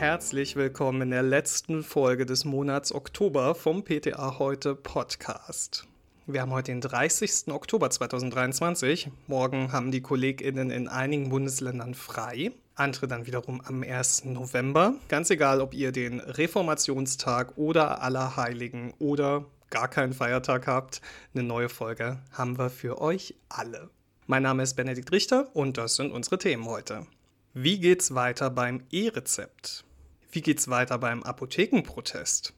Herzlich willkommen in der letzten Folge des Monats Oktober vom PTA Heute Podcast. Wir haben heute den 30. Oktober 2023. Morgen haben die KollegInnen in einigen Bundesländern frei. Andere dann wiederum am 1. November. Ganz egal, ob ihr den Reformationstag oder Allerheiligen oder gar keinen Feiertag habt, eine neue Folge haben wir für euch alle. Mein Name ist Benedikt Richter und das sind unsere Themen heute. Wie geht's weiter beim E-Rezept? Wie geht's weiter beim Apothekenprotest?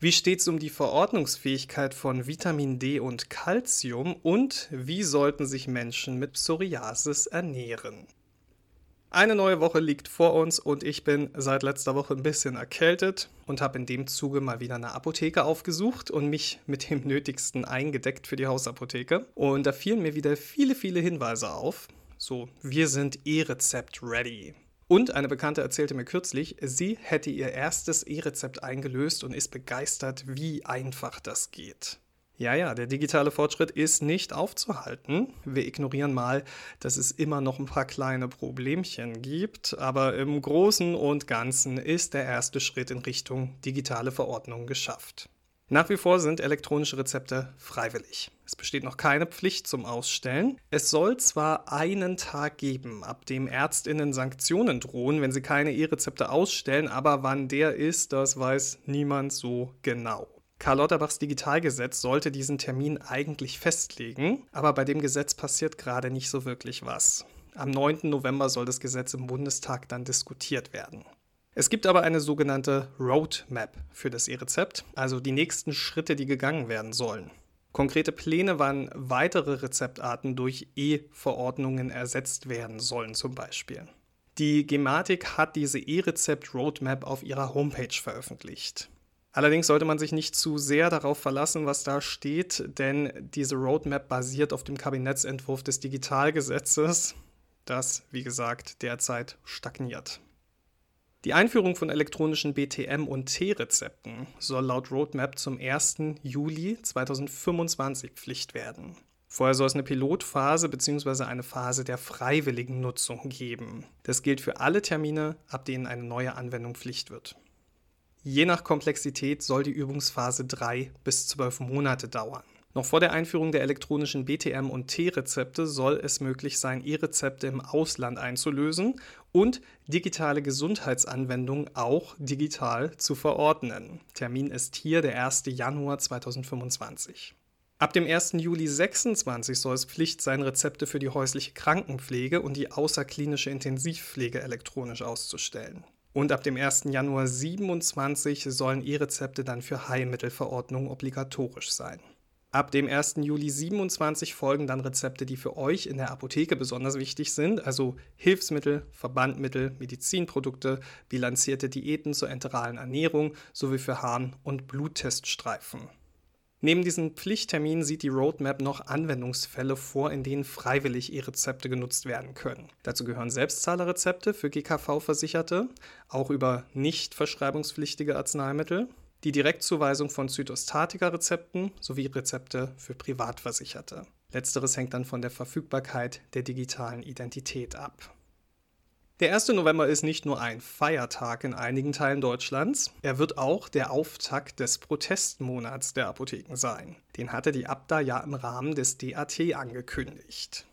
Wie steht's um die Verordnungsfähigkeit von Vitamin D und Calcium und wie sollten sich Menschen mit Psoriasis ernähren? Eine neue Woche liegt vor uns und ich bin seit letzter Woche ein bisschen erkältet und habe in dem Zuge mal wieder eine Apotheke aufgesucht und mich mit dem Nötigsten eingedeckt für die Hausapotheke. Und da fielen mir wieder viele, viele Hinweise auf. So, wir sind E-Rezept ready. Und eine Bekannte erzählte mir kürzlich, sie hätte ihr erstes E-Rezept eingelöst und ist begeistert, wie einfach das geht. Ja, ja, der digitale Fortschritt ist nicht aufzuhalten. Wir ignorieren mal, dass es immer noch ein paar kleine Problemchen gibt, aber im Großen und Ganzen ist der erste Schritt in Richtung digitale Verordnung geschafft. Nach wie vor sind elektronische Rezepte freiwillig. Es besteht noch keine Pflicht zum Ausstellen. Es soll zwar einen Tag geben, ab dem Ärztinnen Sanktionen drohen, wenn sie keine E-Rezepte ausstellen, aber wann der ist, das weiß niemand so genau. Karl Lauterbachs Digitalgesetz sollte diesen Termin eigentlich festlegen, aber bei dem Gesetz passiert gerade nicht so wirklich was. Am 9. November soll das Gesetz im Bundestag dann diskutiert werden. Es gibt aber eine sogenannte Roadmap für das E-Rezept, also die nächsten Schritte, die gegangen werden sollen. Konkrete Pläne, wann weitere Rezeptarten durch E-Verordnungen ersetzt werden sollen zum Beispiel. Die Gematik hat diese E-Rezept-Roadmap auf ihrer Homepage veröffentlicht. Allerdings sollte man sich nicht zu sehr darauf verlassen, was da steht, denn diese Roadmap basiert auf dem Kabinettsentwurf des Digitalgesetzes, das, wie gesagt, derzeit stagniert. Die Einführung von elektronischen BTM- und T-Rezepten soll laut Roadmap zum 1. Juli 2025 Pflicht werden. Vorher soll es eine Pilotphase bzw. eine Phase der freiwilligen Nutzung geben. Das gilt für alle Termine, ab denen eine neue Anwendung Pflicht wird. Je nach Komplexität soll die Übungsphase drei bis zwölf Monate dauern. Noch vor der Einführung der elektronischen BTM- und T-Rezepte soll es möglich sein, E-Rezepte im Ausland einzulösen und digitale Gesundheitsanwendungen auch digital zu verordnen. Termin ist hier der 1. Januar 2025. Ab dem 1. Juli 2026 soll es Pflicht sein, Rezepte für die häusliche Krankenpflege und die außerklinische Intensivpflege elektronisch auszustellen. Und ab dem 1. Januar 2027 sollen E-Rezepte dann für Heilmittelverordnungen obligatorisch sein. Ab dem 1. Juli 27 folgen dann Rezepte, die für euch in der Apotheke besonders wichtig sind, also Hilfsmittel, Verbandmittel, Medizinprodukte, bilanzierte Diäten zur enteralen Ernährung sowie für Harn- und Blutteststreifen. Neben diesen Pflichtterminen sieht die Roadmap noch Anwendungsfälle vor, in denen freiwillig E-Rezepte genutzt werden können. Dazu gehören Selbstzahlerrezepte für GKV-Versicherte, auch über nicht verschreibungspflichtige Arzneimittel, die Direktzuweisung von Zytostatika-Rezepten sowie Rezepte für Privatversicherte. Letzteres hängt dann von der Verfügbarkeit der digitalen Identität ab. Der 1. November ist nicht nur ein Feiertag in einigen Teilen Deutschlands, er wird auch der Auftakt des Protestmonats der Apotheken sein. Den hatte die Abda ja im Rahmen des DAT angekündigt.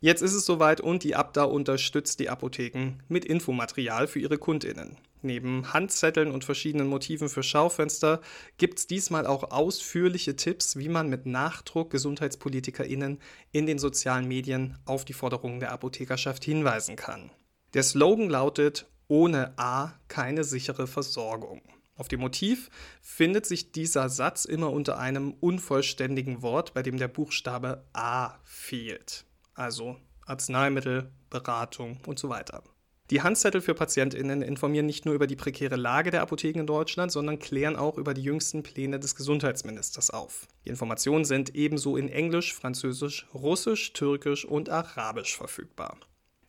Jetzt ist es soweit und die Abda unterstützt die Apotheken mit Infomaterial für ihre Kundinnen. Neben Handzetteln und verschiedenen Motiven für Schaufenster gibt es diesmal auch ausführliche Tipps, wie man mit Nachdruck GesundheitspolitikerInnen in den sozialen Medien auf die Forderungen der Apothekerschaft hinweisen kann. Der Slogan lautet: Ohne A keine sichere Versorgung. Auf dem Motiv findet sich dieser Satz immer unter einem unvollständigen Wort, bei dem der Buchstabe A fehlt. Also Arzneimittel, Beratung und so weiter. Die Handzettel für PatientInnen informieren nicht nur über die prekäre Lage der Apotheken in Deutschland, sondern klären auch über die jüngsten Pläne des Gesundheitsministers auf. Die Informationen sind ebenso in Englisch, Französisch, Russisch, Türkisch und Arabisch verfügbar.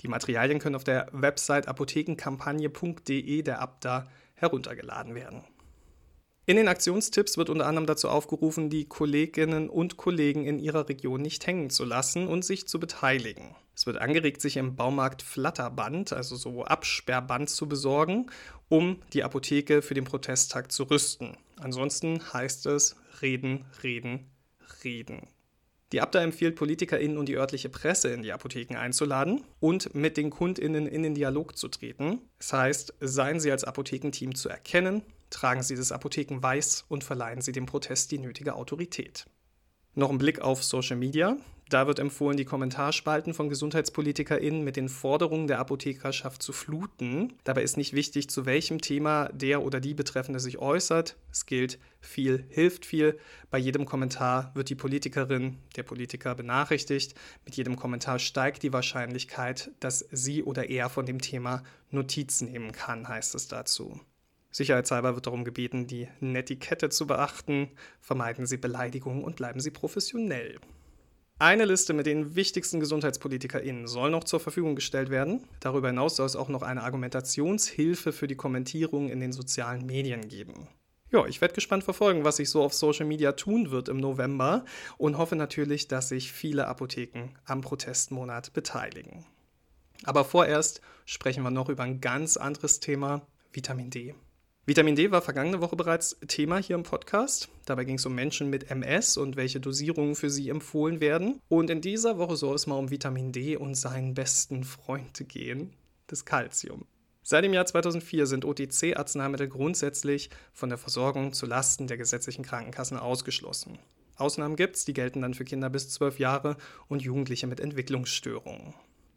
Die Materialien können auf der Website apothekenkampagne.de der Abda heruntergeladen werden. In den Aktionstipps wird unter anderem dazu aufgerufen, die Kolleginnen und Kollegen in ihrer Region nicht hängen zu lassen und sich zu beteiligen. Es wird angeregt, sich im Baumarkt Flatterband, also so Absperrband zu besorgen, um die Apotheke für den Protesttag zu rüsten. Ansonsten heißt es reden, reden, reden. Die Abda empfiehlt PolitikerInnen und die örtliche Presse in die Apotheken einzuladen und mit den KundInnen in den Dialog zu treten. Das heißt, seien Sie als Apothekenteam zu erkennen, tragen Sie das Apothekenweiß und verleihen Sie dem Protest die nötige Autorität. Noch ein Blick auf Social Media. Da wird empfohlen, die Kommentarspalten von GesundheitspolitikerInnen mit den Forderungen der Apothekerschaft zu fluten. Dabei ist nicht wichtig, zu welchem Thema der oder die Betreffende sich äußert. Es gilt, viel hilft viel. Bei jedem Kommentar wird die Politikerin, der Politiker benachrichtigt. Mit jedem Kommentar steigt die Wahrscheinlichkeit, dass sie oder er von dem Thema Notiz nehmen kann, heißt es dazu. Sicherheitshalber wird darum gebeten, die Netiquette zu beachten. Vermeiden Sie Beleidigungen und bleiben Sie professionell. Eine Liste mit den wichtigsten GesundheitspolitikerInnen soll noch zur Verfügung gestellt werden. Darüber hinaus soll es auch noch eine Argumentationshilfe für die Kommentierung in den sozialen Medien geben. Ja, ich werde gespannt verfolgen, was sich so auf Social Media tun wird im November und hoffe natürlich, dass sich viele Apotheken am Protestmonat beteiligen. Aber vorerst sprechen wir noch über ein ganz anderes Thema, Vitamin D. Vitamin D war vergangene Woche bereits Thema hier im Podcast. Dabei ging es um Menschen mit MS und welche Dosierungen für sie empfohlen werden. Und in dieser Woche soll es mal um Vitamin D und seinen besten Freund gehen, das Calcium. Seit dem Jahr 2004 sind OTC-Arzneimittel grundsätzlich von der Versorgung zu Lasten der gesetzlichen Krankenkassen ausgeschlossen. Ausnahmen gibt es, die gelten dann für Kinder bis 12 Jahre und Jugendliche mit Entwicklungsstörungen.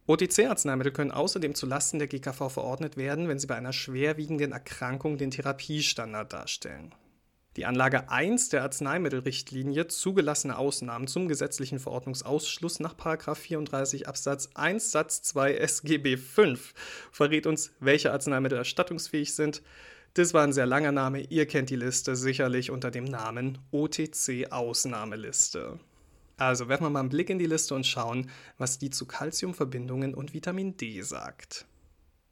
OTC-Arzneimittel können außerdem zulasten der GKV verordnet werden, wenn sie bei einer schwerwiegenden Erkrankung den Therapiestandard darstellen. Die Anlage 1 der Arzneimittelrichtlinie zugelassene Ausnahmen zum gesetzlichen Verordnungsausschluss nach 34 Absatz 1 Satz 2 SGB 5 verrät uns, welche Arzneimittel erstattungsfähig sind. Das war ein sehr langer Name, ihr kennt die Liste sicherlich unter dem Namen OTC-Ausnahmeliste. Also werfen wir mal einen Blick in die Liste und schauen, was die zu Calciumverbindungen und Vitamin D sagt.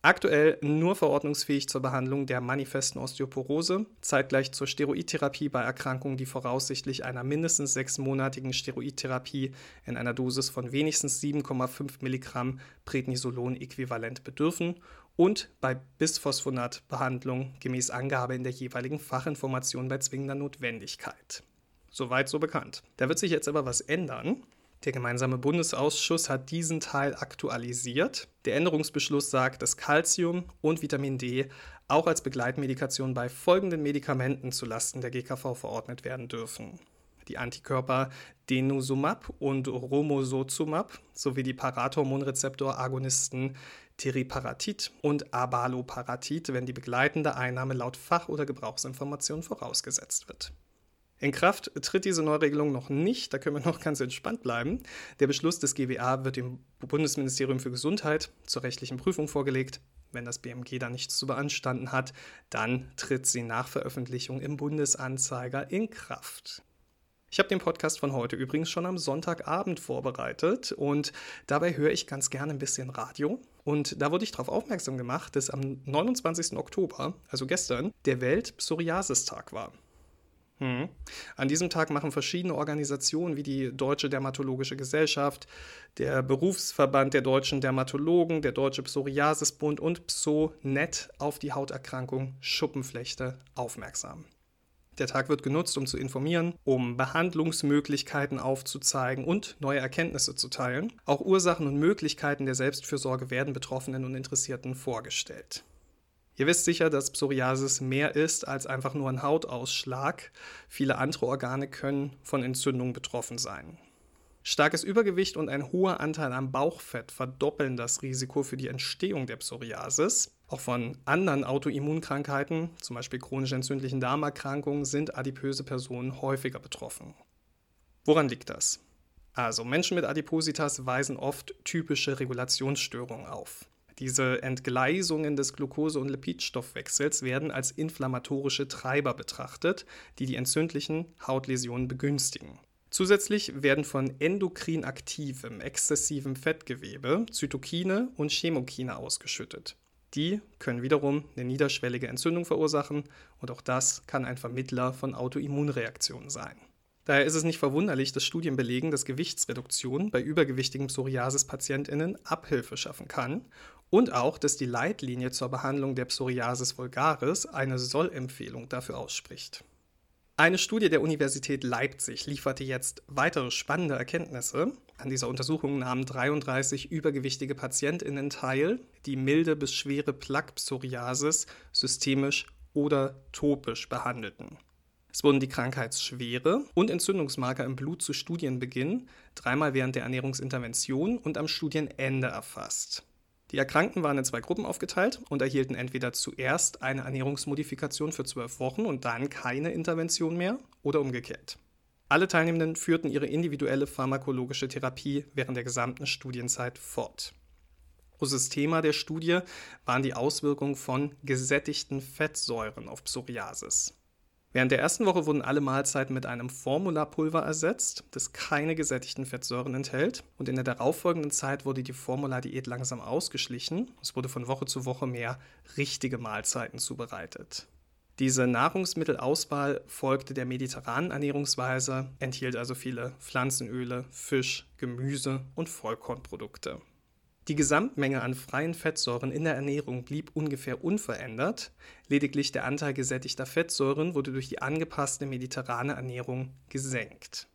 Aktuell nur verordnungsfähig zur Behandlung der manifesten Osteoporose, zeitgleich zur Steroidtherapie bei Erkrankungen, die voraussichtlich einer mindestens sechsmonatigen Steroidtherapie in einer Dosis von wenigstens 7,5 Milligramm Prednisolon-Äquivalent bedürfen und bei Bisphosphonat-Behandlung gemäß Angabe in der jeweiligen Fachinformation bei zwingender Notwendigkeit. Soweit so bekannt. Da wird sich jetzt aber was ändern. Der gemeinsame Bundesausschuss hat diesen Teil aktualisiert. Der Änderungsbeschluss sagt, dass Calcium und Vitamin D auch als Begleitmedikation bei folgenden Medikamenten zulasten der GKV verordnet werden dürfen. Die Antikörper Denosumab und Romosozumab sowie die Parathormonrezeptor-Agonisten Teriparatid und Abaloparatid, wenn die begleitende Einnahme laut Fach- oder Gebrauchsinformation vorausgesetzt wird. In Kraft tritt diese Neuregelung noch nicht, da können wir noch ganz entspannt bleiben. Der Beschluss des GWA wird dem Bundesministerium für Gesundheit zur rechtlichen Prüfung vorgelegt. Wenn das BMG da nichts zu beanstanden hat, dann tritt sie nach Veröffentlichung im Bundesanzeiger in Kraft. Ich habe den Podcast von heute übrigens schon am Sonntagabend vorbereitet und dabei höre ich ganz gerne ein bisschen Radio. Und da wurde ich darauf aufmerksam gemacht, dass am 29. Oktober, also gestern, der Welt-Psoriasis-Tag war. Mhm. An diesem Tag machen verschiedene Organisationen wie die Deutsche Dermatologische Gesellschaft, der Berufsverband der deutschen Dermatologen, der Deutsche Psoriasisbund und PSONet auf die Hauterkrankung Schuppenflechte aufmerksam. Der Tag wird genutzt, um zu informieren, um Behandlungsmöglichkeiten aufzuzeigen und neue Erkenntnisse zu teilen. Auch Ursachen und Möglichkeiten der Selbstfürsorge werden Betroffenen und Interessierten vorgestellt. Ihr wisst sicher, dass Psoriasis mehr ist als einfach nur ein Hautausschlag. Viele andere Organe können von Entzündungen betroffen sein. Starkes Übergewicht und ein hoher Anteil am Bauchfett verdoppeln das Risiko für die Entstehung der Psoriasis. Auch von anderen Autoimmunkrankheiten, zum Beispiel chronisch entzündlichen Darmerkrankungen, sind adipöse Personen häufiger betroffen. Woran liegt das? Also Menschen mit Adipositas weisen oft typische Regulationsstörungen auf. Diese Entgleisungen des Glucose- und Lipidstoffwechsels werden als inflammatorische Treiber betrachtet, die die entzündlichen Hautläsionen begünstigen. Zusätzlich werden von endokrin aktivem, exzessivem Fettgewebe Zytokine und Chemokine ausgeschüttet. Die können wiederum eine niederschwellige Entzündung verursachen und auch das kann ein Vermittler von Autoimmunreaktionen sein. Daher ist es nicht verwunderlich, dass Studien belegen, dass Gewichtsreduktion bei übergewichtigen Psoriasis-PatientInnen Abhilfe schaffen kann und auch, dass die Leitlinie zur Behandlung der Psoriasis vulgaris eine Sollempfehlung dafür ausspricht. Eine Studie der Universität Leipzig lieferte jetzt weitere spannende Erkenntnisse. An dieser Untersuchung nahmen 33 übergewichtige PatientInnen teil, die milde bis schwere Plaque-Psoriasis systemisch oder topisch behandelten. Es wurden die Krankheitsschwere und Entzündungsmarker im Blut zu Studienbeginn dreimal während der Ernährungsintervention und am Studienende erfasst. Die Erkrankten waren in zwei Gruppen aufgeteilt und erhielten entweder zuerst eine Ernährungsmodifikation für zwölf Wochen und dann keine Intervention mehr oder umgekehrt. Alle Teilnehmenden führten ihre individuelle pharmakologische Therapie während der gesamten Studienzeit fort. Großes Thema der Studie waren die Auswirkungen von gesättigten Fettsäuren auf Psoriasis. Während der ersten Woche wurden alle Mahlzeiten mit einem Formularpulver ersetzt, das keine gesättigten Fettsäuren enthält. Und in der darauffolgenden Zeit wurde die Formula-Diät langsam ausgeschlichen. Es wurde von Woche zu Woche mehr richtige Mahlzeiten zubereitet. Diese Nahrungsmittelauswahl folgte der mediterranen Ernährungsweise, enthielt also viele Pflanzenöle, Fisch, Gemüse und Vollkornprodukte. Die Gesamtmenge an freien Fettsäuren in der Ernährung blieb ungefähr unverändert, lediglich der Anteil gesättigter Fettsäuren wurde durch die angepasste mediterrane Ernährung gesenkt.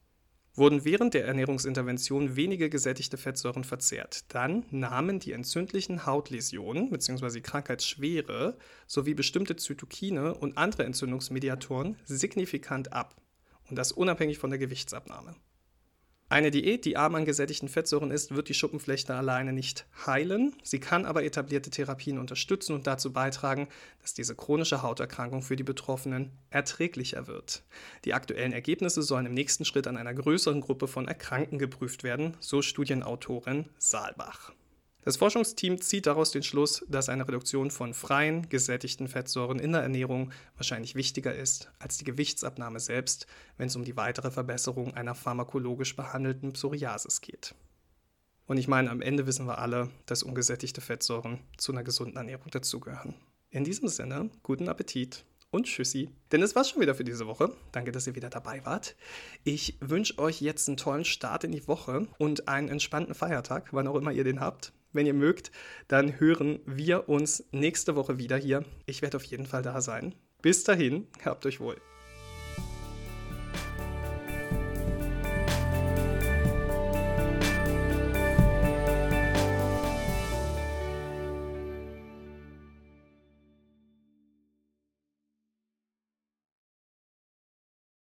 Wurden während der Ernährungsintervention wenige gesättigte Fettsäuren verzehrt, dann nahmen die entzündlichen Hautläsionen bzw. Krankheitsschwere sowie bestimmte Zytokine und andere Entzündungsmediatoren signifikant ab und das unabhängig von der Gewichtsabnahme. Eine Diät, die arm an gesättigten Fettsäuren ist, wird die Schuppenflechte alleine nicht heilen. Sie kann aber etablierte Therapien unterstützen und dazu beitragen, dass diese chronische Hauterkrankung für die Betroffenen erträglicher wird. Die aktuellen Ergebnisse sollen im nächsten Schritt an einer größeren Gruppe von Erkrankten geprüft werden, so Studienautorin Saalbach. Das Forschungsteam zieht daraus den Schluss, dass eine Reduktion von freien, gesättigten Fettsäuren in der Ernährung wahrscheinlich wichtiger ist als die Gewichtsabnahme selbst, wenn es um die weitere Verbesserung einer pharmakologisch behandelten Psoriasis geht. Und ich meine, am Ende wissen wir alle, dass ungesättigte Fettsäuren zu einer gesunden Ernährung dazugehören. In diesem Sinne, guten Appetit und tschüssi. Denn es war's schon wieder für diese Woche. Danke, dass ihr wieder dabei wart. Ich wünsche euch jetzt einen tollen Start in die Woche und einen entspannten Feiertag, wann auch immer ihr den habt wenn ihr mögt, dann hören wir uns nächste Woche wieder hier. Ich werde auf jeden Fall da sein. Bis dahin, habt euch wohl.